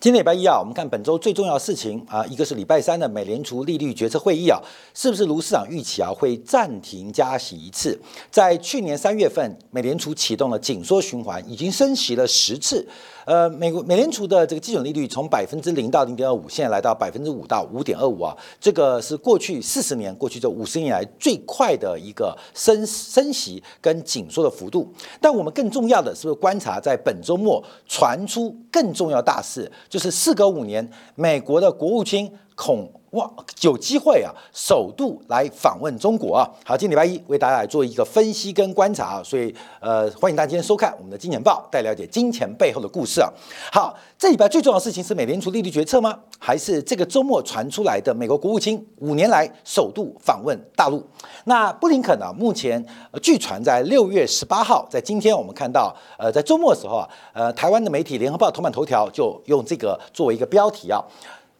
今天礼拜一啊，我们看本周最重要的事情啊，一个是礼拜三的美联储利率决策会议啊，是不是如市场预期啊，会暂停加息一次？在去年三月份，美联储启动了紧缩循环，已经升息了十次。呃，美国美联储的这个基准利率从百分之零到零点二五，现在来到百分之五到五点二五啊，这个是过去四十年、过去这五十年来最快的一个升升息跟紧缩的幅度。但我们更重要的是不是观察在本周末传出更重要大事？就是事隔五年，美国的国务卿孔哇有机会啊，首度来访问中国啊。好，今天礼拜一为大家来做一个分析跟观察啊，所以呃，欢迎大家今天收看我们的金钱报，带了解金钱背后的故事啊。好，这礼拜最重要的事情是美联储利率决策吗？还是这个周末传出来的美国国务卿五年来首度访问大陆？那布林肯啊，目前据传在六月十八号，在今天我们看到，呃，在周末的时候啊，呃，台湾的媒体联合报头版头条就用这个作为一个标题啊。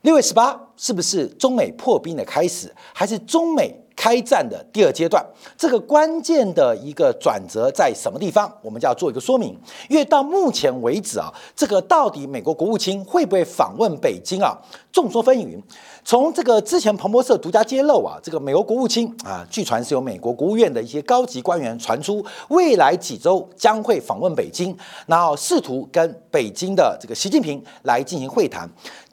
六月十八是不是中美破冰的开始，还是中美开战的第二阶段？这个关键的一个转折在什么地方？我们就要做一个说明。因为到目前为止啊，这个到底美国国务卿会不会访问北京啊？众说纷纭。从这个之前彭博社独家揭露啊，这个美国国务卿啊，据传是由美国国务院的一些高级官员传出，未来几周将会访问北京，然后试图跟北京的这个习近平来进行会谈。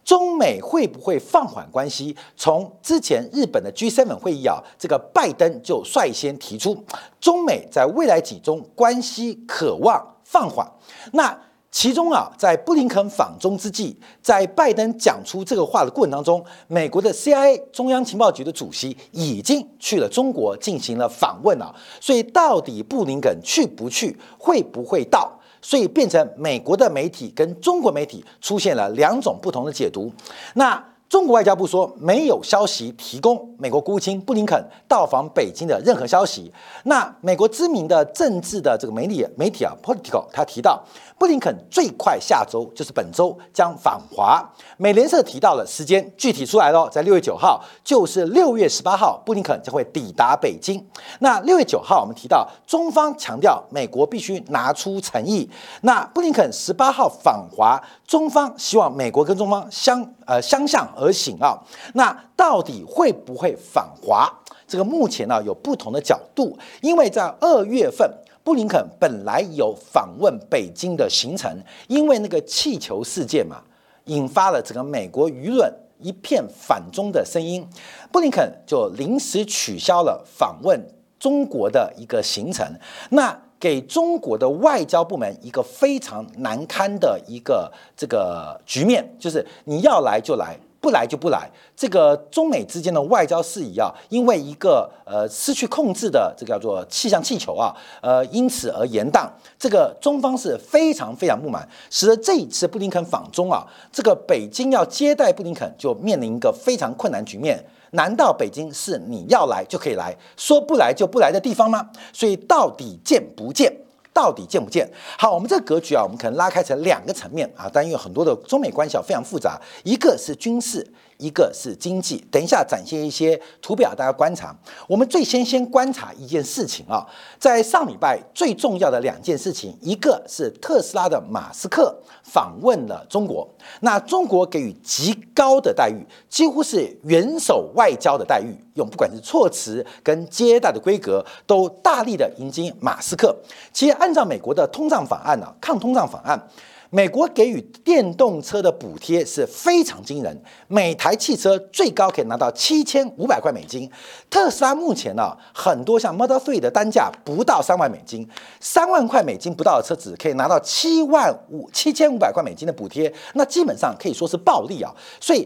中美会不会放缓关系？从之前日本的 G7 会议啊，这个拜登就率先提出，中美在未来几中关系渴望放缓。那其中啊，在布林肯访中之际，在拜登讲出这个话的过程当中，美国的 CIA 中央情报局的主席已经去了中国进行了访问了。所以，到底布林肯去不去，会不会到？所以变成美国的媒体跟中国媒体出现了两种不同的解读。那中国外交部说没有消息提供美国国务卿布林肯到访北京的任何消息。那美国知名的政治的这个媒体媒体啊，Political，他提到布林肯最快下周就是本周将访华。美联社提到了时间具体出来了，在六月九号，就是六月十八号，布林肯将会抵达北京。那六月九号，我们提到中方强调美国必须拿出诚意。那布林肯十八号访华，中方希望美国跟中方相呃相向。而行啊，那到底会不会反华？这个目前呢有不同的角度，因为在二月份，布林肯本来有访问北京的行程，因为那个气球事件嘛，引发了整个美国舆论一片反中的声音，布林肯就临时取消了访问中国的一个行程，那给中国的外交部门一个非常难堪的一个这个局面，就是你要来就来。不来就不来，这个中美之间的外交事宜啊，因为一个呃失去控制的这个叫做气象气球啊，呃因此而延宕，这个中方是非常非常不满，使得这一次布林肯访中啊，这个北京要接待布林肯就面临一个非常困难局面。难道北京是你要来就可以来说不来就不来的地方吗？所以到底见不见？到底建不建？好，我们这个格局啊，我们可能拉开成两个层面啊，但因为很多的中美关系啊非常复杂，一个是军事。一个是经济，等一下展现一些图表，大家观察。我们最先先观察一件事情啊，在上礼拜最重要的两件事情，一个是特斯拉的马斯克访问了中国，那中国给予极高的待遇，几乎是元首外交的待遇，用不管是措辞跟接待的规格，都大力的迎接马斯克。其实按照美国的通胀法案呢，抗通胀法案。美国给予电动车的补贴是非常惊人，每台汽车最高可以拿到七千五百块美金。特斯拉目前呢，很多像 Model Three 的单价不到三万美金，三万块美金不到的车子可以拿到七万五七千五百块美金的补贴，那基本上可以说是暴利啊。所以，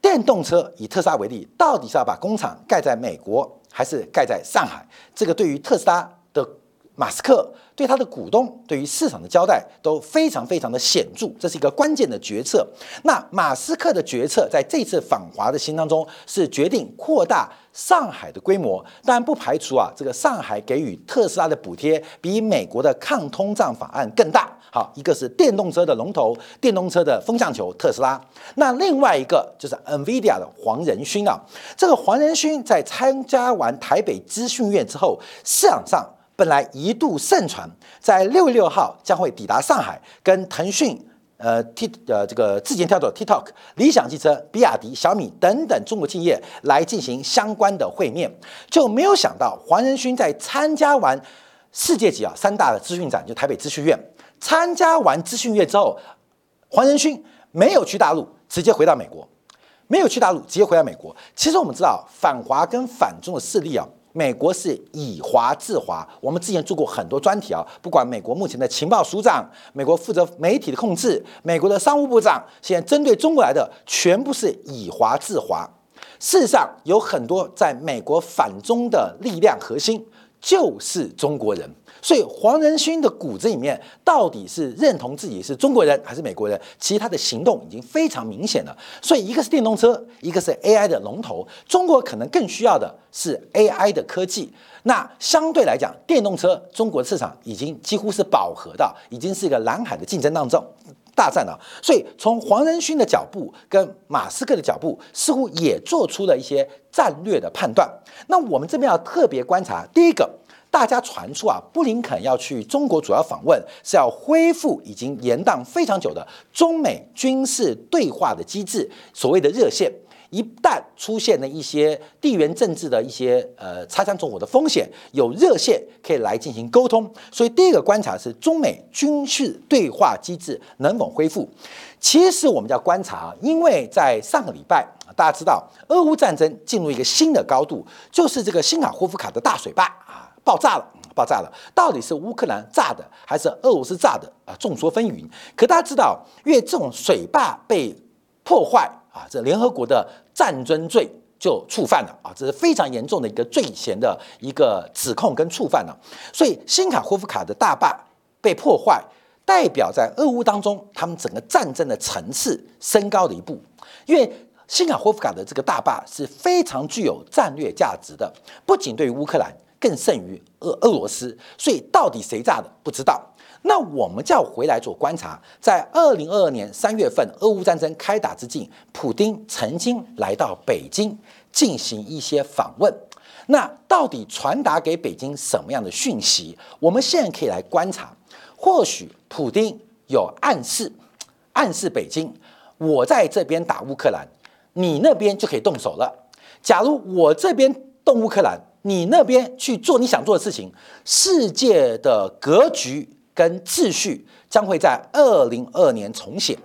电动车以特斯拉为例，到底是要把工厂盖在美国，还是盖在上海？这个对于特斯拉马斯克。对他的股东，对于市场的交代都非常非常的显著，这是一个关键的决策。那马斯克的决策在这次访华的行当中，是决定扩大上海的规模，当然不排除啊，这个上海给予特斯拉的补贴比美国的抗通胀法案更大。好，一个是电动车的龙头，电动车的风向球特斯拉。那另外一个就是 NVIDIA 的黄仁勋啊，这个黄仁勋在参加完台北资讯院之后，市场上。本来一度盛传，在六月六号将会抵达上海，跟腾讯呃，T 呃这个字节跳动、TikTok、理想汽车、比亚迪、小米等等中国企业来进行相关的会面，就没有想到黄仁勋在参加完世界级啊三大的资讯展，就台北资讯院参加完资讯院之后，黄仁勋没有去大陆，直接回到美国，没有去大陆，直接回到美国。其实我们知道反华跟反中的势力啊。美国是以华制华，我们之前做过很多专题啊，不管美国目前的情报署长，美国负责媒体的控制，美国的商务部长，现在针对中国来的全部是以华制华。事实上，有很多在美国反中的力量核心就是中国人。所以黄仁勋的骨子里面到底是认同自己是中国人还是美国人？其实他的行动已经非常明显了。所以一个是电动车，一个是 AI 的龙头，中国可能更需要的是 AI 的科技。那相对来讲，电动车中国市场已经几乎是饱和的，已经是一个蓝海的竞争当中大战了。所以从黄仁勋的脚步跟马斯克的脚步，似乎也做出了一些战略的判断。那我们这边要特别观察，第一个。大家传出啊，布林肯要去中国主要访问，是要恢复已经延宕非常久的中美军事对话的机制，所谓的热线。一旦出现了一些地缘政治的一些呃擦枪走火的风险，有热线可以来进行沟通。所以第一个观察是中美军事对话机制能否恢复。其实我们要观察，因为在上个礼拜大家知道俄乌战争进入一个新的高度，就是这个新卡霍夫卡的大水坝。爆炸了，爆炸了！到底是乌克兰炸的还是俄罗斯炸的啊？众说纷纭。可大家知道，因为这种水坝被破坏啊，这联合国的战争罪就触犯了啊，这是非常严重的一个罪嫌的一个指控跟触犯了。所以新卡霍夫卡的大坝被破坏，代表在俄乌当中，他们整个战争的层次升高了一步。因为新卡霍夫卡的这个大坝是非常具有战略价值的，不仅对于乌克兰。更胜于俄俄罗斯，所以到底谁炸的不知道。那我们就要回来做观察。在二零二二年三月份，俄乌战争开打之际，普京曾经来到北京进行一些访问。那到底传达给北京什么样的讯息？我们现在可以来观察。或许普京有暗示，暗示北京，我在这边打乌克兰，你那边就可以动手了。假如我这边动乌克兰，你那边去做你想做的事情，世界的格局跟秩序将会在二零二年重写。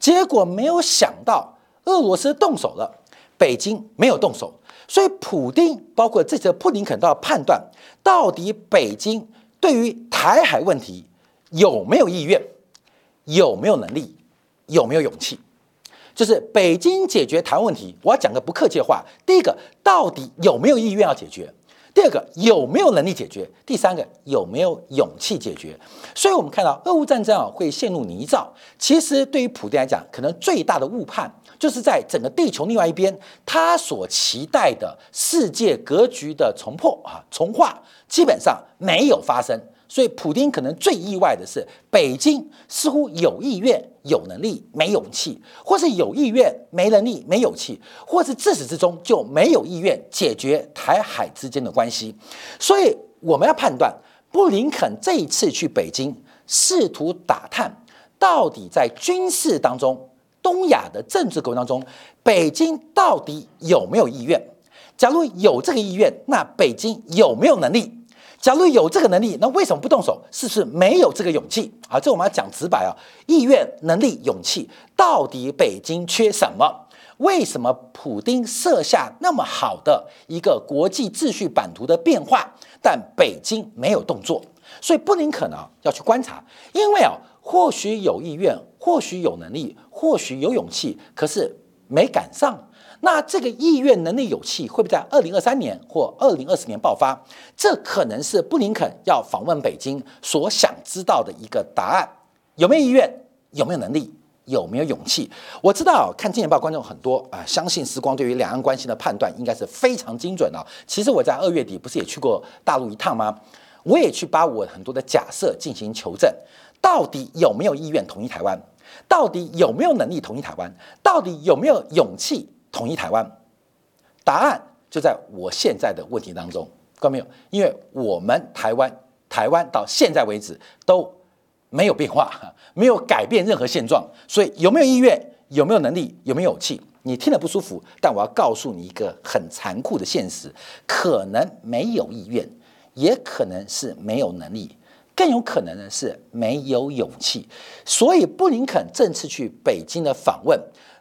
结果没有想到，俄罗斯动手了，北京没有动手。所以，普京包括这次布林肯都要判断，到底北京对于台海问题有没有意愿，有没有能力，有没有勇气。就是北京解决台湾问题，我要讲个不客气的话：第一个，到底有没有意愿要解决？第二个有没有能力解决？第三个有没有勇气解决？所以，我们看到俄乌战争啊会陷入泥沼。其实，对于普京来讲，可能最大的误判就是在整个地球另外一边，他所期待的世界格局的重破啊重化，基本上没有发生。所以，普京可能最意外的是，北京似乎有意愿、有能力、没勇气，或是有意愿、没能力、没勇气，或是自始至终就没有意愿解决台海之间的关系。所以，我们要判断布林肯这一次去北京，试图打探到底在军事当中、东亚的政治格局当中，北京到底有没有意愿？假如有这个意愿，那北京有没有能力？假如有这个能力，那为什么不动手？是不是没有这个勇气？啊，这我们要讲直白啊，意愿、能力、勇气，到底北京缺什么？为什么普京设下那么好的一个国际秩序版图的变化，但北京没有动作？所以布林肯呢要去观察，因为啊，或许有意愿，或许有能力，或许有勇气，可是没赶上。那这个意愿、能力、勇气会不会在二零二三年或二零二四年爆发？这可能是布林肯要访问北京所想知道的一个答案。有没有意愿？有没有能力？有没有勇气？我知道看《金钱报》观众很多啊，相信时光对于两岸关系的判断应该是非常精准的。其实我在二月底不是也去过大陆一趟吗？我也去把我很多的假设进行求证，到底有没有意愿统一台湾？到底有没有能力统一台湾？到底有没有勇气？统一台湾，答案就在我现在的问题当中，看到没有？因为我们台湾，台湾到现在为止都没有变化，没有改变任何现状。所以有没有意愿，有没有能力，有没有勇气？你听了不舒服，但我要告诉你一个很残酷的现实：可能没有意愿，也可能是没有能力，更有可能呢是没有勇气。所以布林肯这次去北京的访问，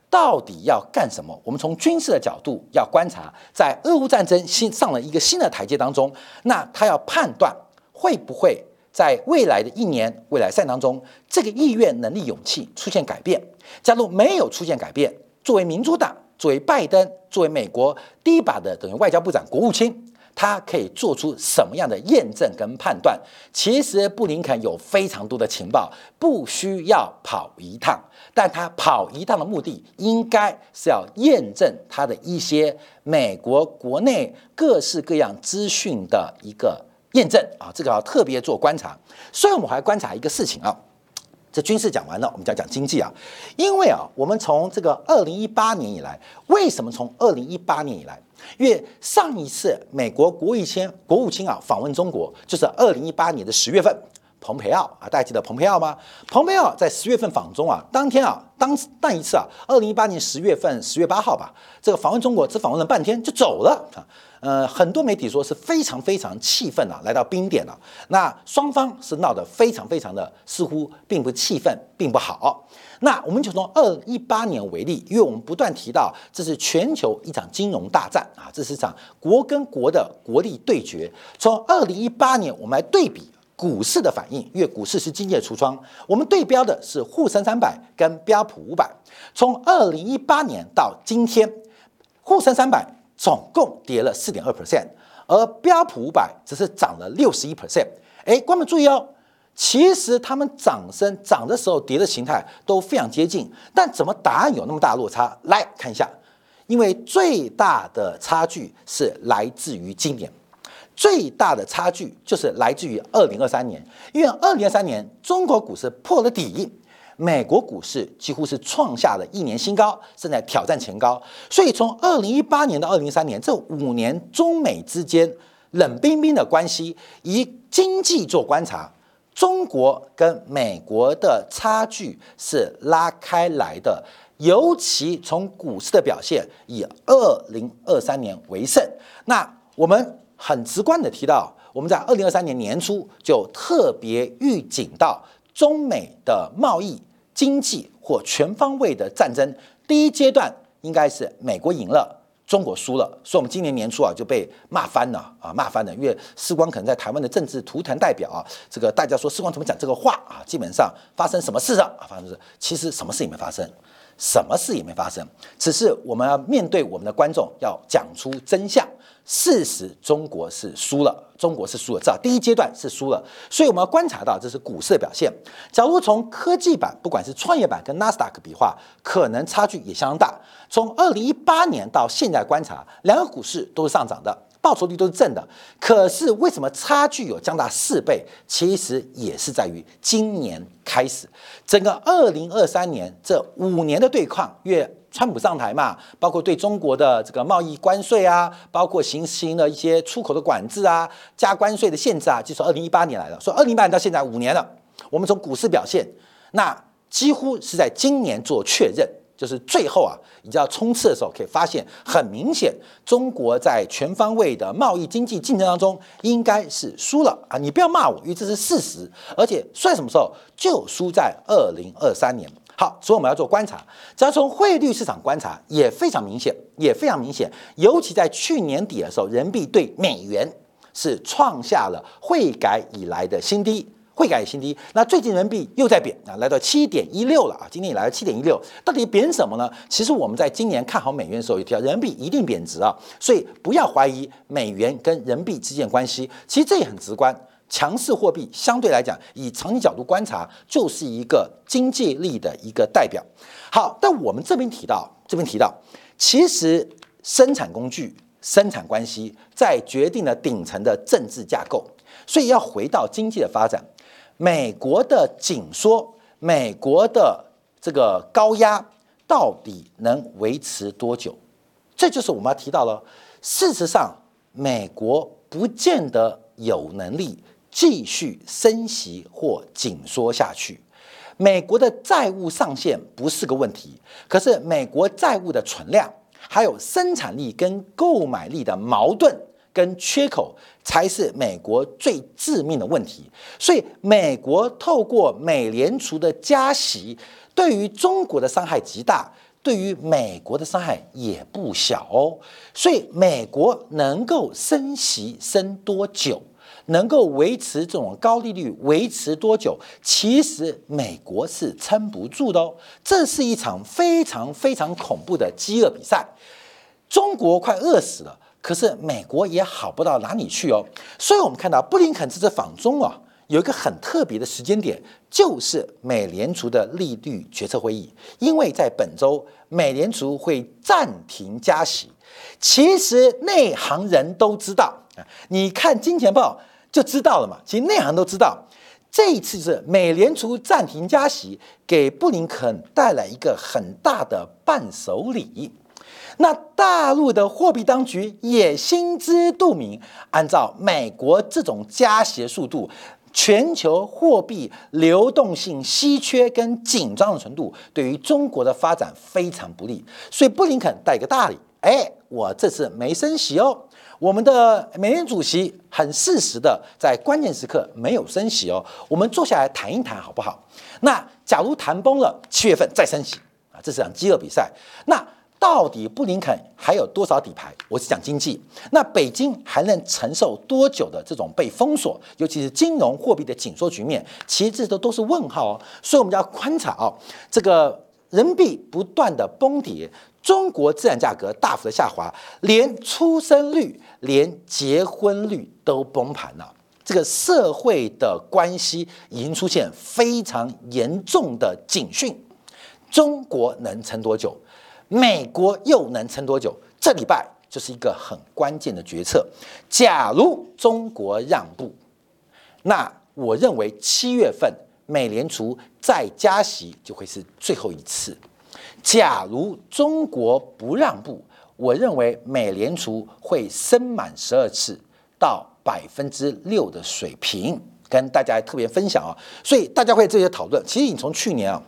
到底要干什么？我们从军事的角度要观察，在俄乌战争新上了一个新的台阶当中，那他要判断会不会在未来的一年、未来赛当中，这个意愿、能力、勇气出现改变。假如没有出现改变，作为民主党，作为拜登，作为美国第一把的等于外交部长、国务卿，他可以做出什么样的验证跟判断？其实布林肯有非常多的情报，不需要跑一趟，但他跑一趟的目的，应该是要验证他的一些美国国内各式各样资讯的一个验证啊，这个要特别做观察。所以，我们还观察一个事情啊。这军事讲完了，我们讲讲经济啊。因为啊，我们从这个二零一八年以来，为什么从二零一八年以来？因为上一次美国国务卿国务卿啊访问中国，就是二零一八年的十月份，蓬佩奥啊，大家记得蓬佩奥吗？蓬佩奥在十月份访中啊，当天啊，当那一次啊，二零一八年十月份十月八号吧，这个访问中国只访问了半天就走了啊。呃，很多媒体说是非常非常气愤啊，来到冰点了。那双方是闹得非常非常的，似乎并不气愤，并不好。那我们就从二一八年为例，因为我们不断提到这是全球一场金融大战啊，这是一场国跟国的国力对决。从二零一八年，我们来对比股市的反应，因为股市是经济的橱窗，我们对标的是沪深三百跟标普五百。从二零一八年到今天，沪深三百。总共跌了四点二 percent，而标普五百只是涨了六十一 percent。哎，观众注意哦，其实他们涨升涨的时候跌的形态都非常接近，但怎么答案有那么大落差？来看一下，因为最大的差距是来自于今年，最大的差距就是来自于二零二三年，因为二零二三年中国股市破了底。美国股市几乎是创下了一年新高，正在挑战前高。所以从二零一八年到二零一三年这五年，中美之间冷冰冰的关系，以经济做观察，中国跟美国的差距是拉开来的。尤其从股市的表现，以二零二三年为胜。那我们很直观的提到，我们在二零二三年年初就特别预警到中美的贸易。经济或全方位的战争，第一阶段应该是美国赢了，中国输了，所以我们今年年初啊就被骂翻了啊，骂翻了。因为士官可能在台湾的政治图腾代表啊，这个大家说士官怎么讲这个话啊？基本上发生什么事了啊？发生是其实什么事也没发生，什么事也没发生，只是我们要面对我们的观众，要讲出真相。事实，中国是输了，中国是输了，至少第一阶段是输了。所以我们要观察到，这是股市的表现。假如从科技版，不管是创业板跟纳斯达克比划，可能差距也相当大。从二零一八年到现在观察，两个股市都是上涨的，报酬率都是正的。可是为什么差距有将大四倍？其实也是在于今年开始，整个二零二三年这五年的对抗越。川普上台嘛，包括对中国的这个贸易关税啊，包括行行了一些出口的管制啊，加关税的限制啊，就从二零一八年来了，说二零一八年到现在五年了，我们从股市表现，那几乎是在今年做确认，就是最后啊，你知道冲刺的时候可以发现，很明显，中国在全方位的贸易经济竞争当中应该是输了啊，你不要骂我，因为这是事实，而且算什么时候就输在二零二三年。好，所以我们要做观察，只要从汇率市场观察也非常明显，也非常明显。尤其在去年底的时候，人民币对美元是创下了汇改以来的新低，汇改新低。那最近人民币又在贬啊，来到七点一六了啊，今天也来到七点一六。到底贬什么呢？其实我们在今年看好美元的时候，也提到人民币一定贬值啊，所以不要怀疑美元跟人民币之间关系。其实这也很直观。强势货币相对来讲，以长期角度观察，就是一个经济力的一个代表。好，但我们这边提到，这边提到，其实生产工具、生产关系在决定了顶层的政治架构。所以要回到经济的发展，美国的紧缩，美国的这个高压，到底能维持多久？这就是我们要提到了。事实上，美国不见得有能力。继续升息或紧缩下去。美国的债务上限不是个问题，可是美国债务的存量，还有生产力跟购买力的矛盾跟缺口，才是美国最致命的问题。所以，美国透过美联储的加息，对于中国的伤害极大，对于美国的伤害也不小哦。所以，美国能够升息升多久？能够维持这种高利率维持多久？其实美国是撑不住的哦。这是一场非常非常恐怖的饥饿比赛，中国快饿死了，可是美国也好不到哪里去哦。所以我们看到布林肯这次访中啊，有一个很特别的时间点，就是美联储的利率决策会议，因为在本周美联储会暂停加息。其实内行人都知道啊，你看《金钱报》。就知道了嘛。其实内行都知道，这一次是美联储暂停加息，给布林肯带来一个很大的伴手礼。那大陆的货币当局也心知肚明，按照美国这种加息速度，全球货币流动性稀缺跟紧张的程度，对于中国的发展非常不利。所以布林肯带一个大礼，哎，我这次没升息哦。我们的美联储主席很适时的在关键时刻没有升息哦，我们坐下来谈一谈好不好？那假如谈崩了，七月份再升息啊，这是场饥饿比赛。那到底布林肯还有多少底牌？我是讲经济，那北京还能承受多久的这种被封锁，尤其是金融货币的紧缩局面？其实这都都是问号哦，所以我们要观察哦，这个人民币不断的崩跌。中国资产价格大幅的下滑，连出生率、连结婚率都崩盘了。这个社会的关系已经出现非常严重的警讯。中国能撑多久？美国又能撑多久？这礼拜就是一个很关键的决策。假如中国让步，那我认为七月份美联储再加息就会是最后一次。假如中国不让步，我认为美联储会升满十二次到百分之六的水平，跟大家特别分享啊。所以大家会这些讨论。其实你从去年啊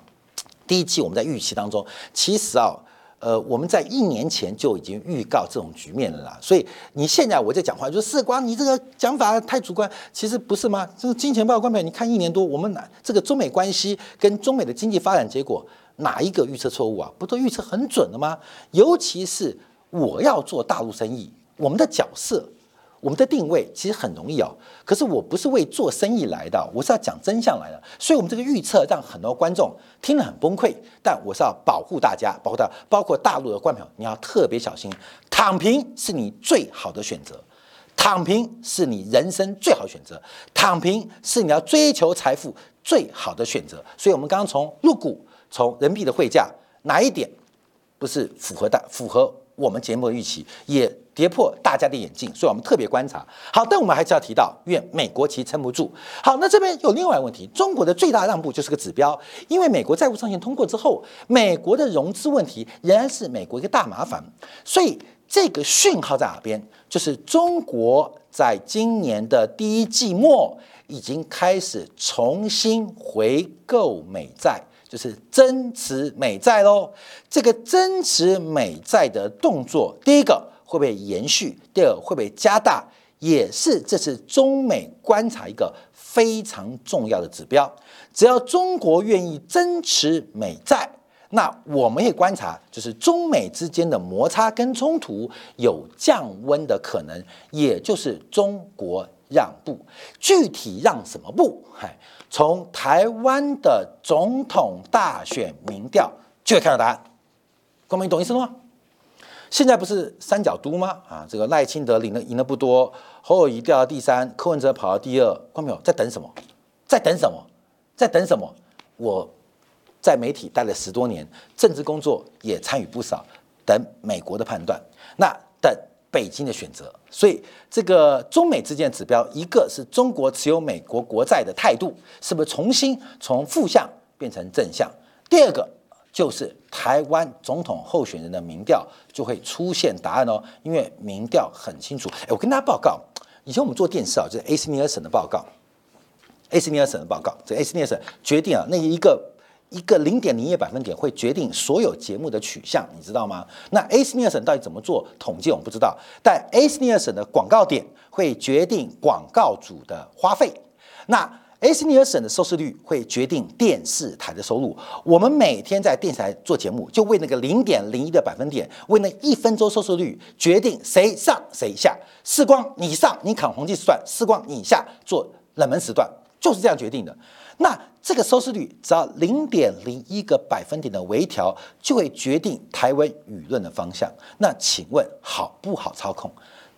第一季我们在预期当中，其实啊呃我们在一年前就已经预告这种局面了啦。所以你现在我在讲话，就说世光你这个讲法太主观，其实不是吗？这个金钱报官票，你看一年多，我们哪这个中美关系跟中美的经济发展结果。哪一个预测错误啊？不都预测很准了吗？尤其是我要做大陆生意，我们的角色、我们的定位其实很容易哦。可是我不是为做生意来的，我是要讲真相来的。所以，我们这个预测让很多观众听了很崩溃。但我是要保护大家，保护大包括大陆的观众，你要特别小心。躺平是你最好的选择，躺平是你人生最好选择，躺平是你要追求财富最好的选择。所以，我们刚刚从入股。从人民币的汇价哪一点不是符合大符合我们节目的预期，也跌破大家的眼镜，所以我们特别观察。好，但我们还是要提到，因为美国其撑不住。好，那这边有另外一个问题，中国的最大让步就是个指标，因为美国债务上限通过之后，美国的融资问题仍然是美国一个大麻烦，所以这个讯号在哪边？就是中国在今年的第一季末已经开始重新回购美债。就是增持美债喽，这个增持美债的动作，第一个会不会延续？第二会不会加大？也是这次中美观察一个非常重要的指标。只要中国愿意增持美债，那我们也观察，就是中美之间的摩擦跟冲突有降温的可能，也就是中国让步。具体让什么步？嗨。从台湾的总统大选民调就会看到答案，公民懂意思了吗？现在不是三角都吗？啊，这个赖清德领的赢的不多，侯友谊掉到第三，柯文哲跑到第二，看没有在等什么？在等什么？在等什么？我在媒体待了十多年，政治工作也参与不少，等美国的判断，那等。北京的选择，所以这个中美之间指标，一个是中国持有美国国债的态度是不是重新从负向变成正向？第二个就是台湾总统候选人的民调就会出现答案哦，因为民调很清楚。哎，我跟大家报告，以前我们做电视啊，就是 AC 尼尔森的报告，，A C 尼尔森的报告，这 A C 尼尔森决定啊，那一个一个零点零一百分点会决定所有节目的取向，你知道吗？那 A C 尼尔森到底怎么做统计，我们不知道，但 A C 尼尔森的广告点会决定广告主的花费，那。A C 尼尔森的收视率会决定电视台的收入。我们每天在电视台做节目，就为那个零点零一的百分点，为那一分钟收视率决定谁上谁下。视光你上，你砍红金时段；视光你下，做冷门时段，就是这样决定的。那这个收视率只要零点零一个百分点的微调，就会决定台湾舆论的方向。那请问好不好操控？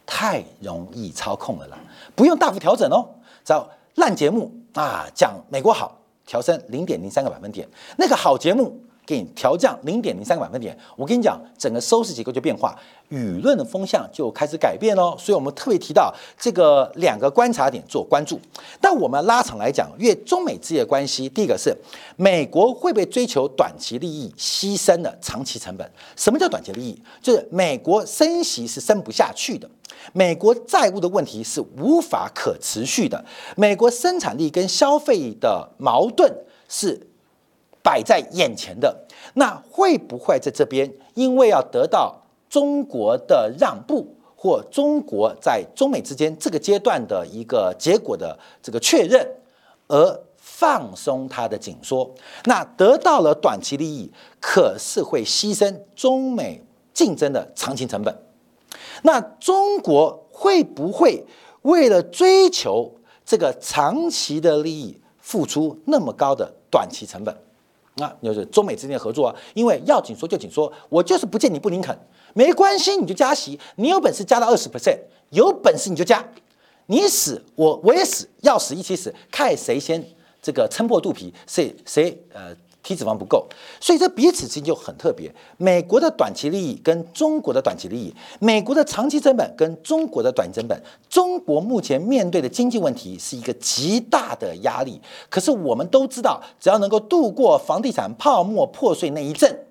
太容易操控了啦，不用大幅调整哦，只要烂节目。啊，讲美国好，调升零点零三个百分点，那个好节目给你调降零点零三个百分点，我跟你讲，整个收视结构就变化，舆论的风向就开始改变喽。所以我们特别提到这个两个观察点做关注。但我们拉长来讲，越中美之间的关系，第一个是美国会不会追求短期利益，牺牲了长期成本？什么叫短期利益？就是美国升息是升不下去的。美国债务的问题是无法可持续的，美国生产力跟消费的矛盾是摆在眼前的。那会不会在这边因为要得到中国的让步，或中国在中美之间这个阶段的一个结果的这个确认，而放松它的紧缩？那得到了短期利益，可是会牺牲中美竞争的长期成本。那中国会不会为了追求这个长期的利益，付出那么高的短期成本？那，就是中美之间的合作啊，因为要紧缩就紧缩，我就是不见你不林肯，没关系，你就加息，你有本事加到二十 percent，有本事你就加，你死我我也死，要死一起死，看谁先这个撑破肚皮，谁谁呃。体脂肪不够，所以这彼此之间就很特别。美国的短期利益跟中国的短期利益，美国的长期成本跟中国的短期成本，中国目前面对的经济问题是一个极大的压力。可是我们都知道，只要能够度过房地产泡沫破碎那一阵，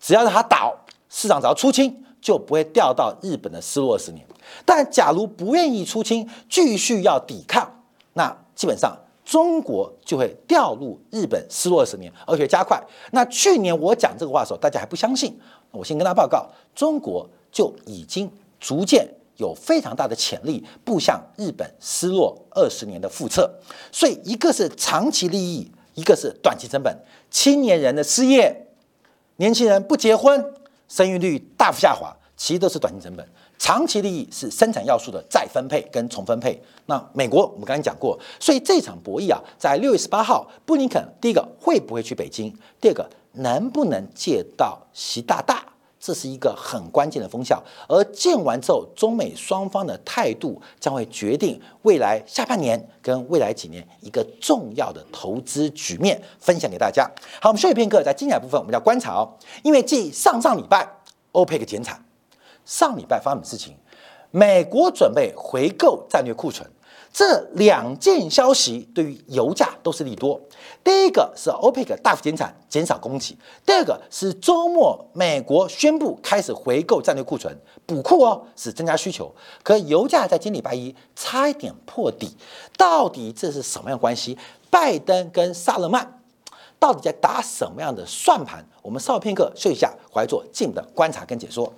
只要让它倒，市场只要出清，就不会掉到日本的失落十年。但假如不愿意出清，继续要抵抗，那基本上。中国就会掉入日本失落十年，而且加快。那去年我讲这个话的时候，大家还不相信。我先跟大家报告，中国就已经逐渐有非常大的潜力步向日本失落二十年的复测。所以，一个是长期利益，一个是短期成本。青年人的失业，年轻人不结婚，生育率大幅下滑，其实都是短期成本。长期利益是生产要素的再分配跟重分配。那美国我们刚才讲过，所以这场博弈啊，在六月十八号，布林肯第一个会不会去北京？第二个能不能借到习大大？这是一个很关键的风向。而见完之后，中美双方的态度将会决定未来下半年跟未来几年一个重要的投资局面。分享给大家。好，我们休息片刻，在精彩部分我们要观察哦，因为继上上礼拜欧佩克减产。上礼拜发生什么事情？美国准备回购战略库存，这两件消息对于油价都是利多。第一个是 OPEC 大幅减产，减少供给；第二个是周末美国宣布开始回购战略库存，补库哦，是增加需求。可油价在今礼拜一差一点破底，到底这是什么样关系？拜登跟萨勒曼到底在打什么样的算盘？我们稍片刻休息一下，回来做进一步的观察跟解说。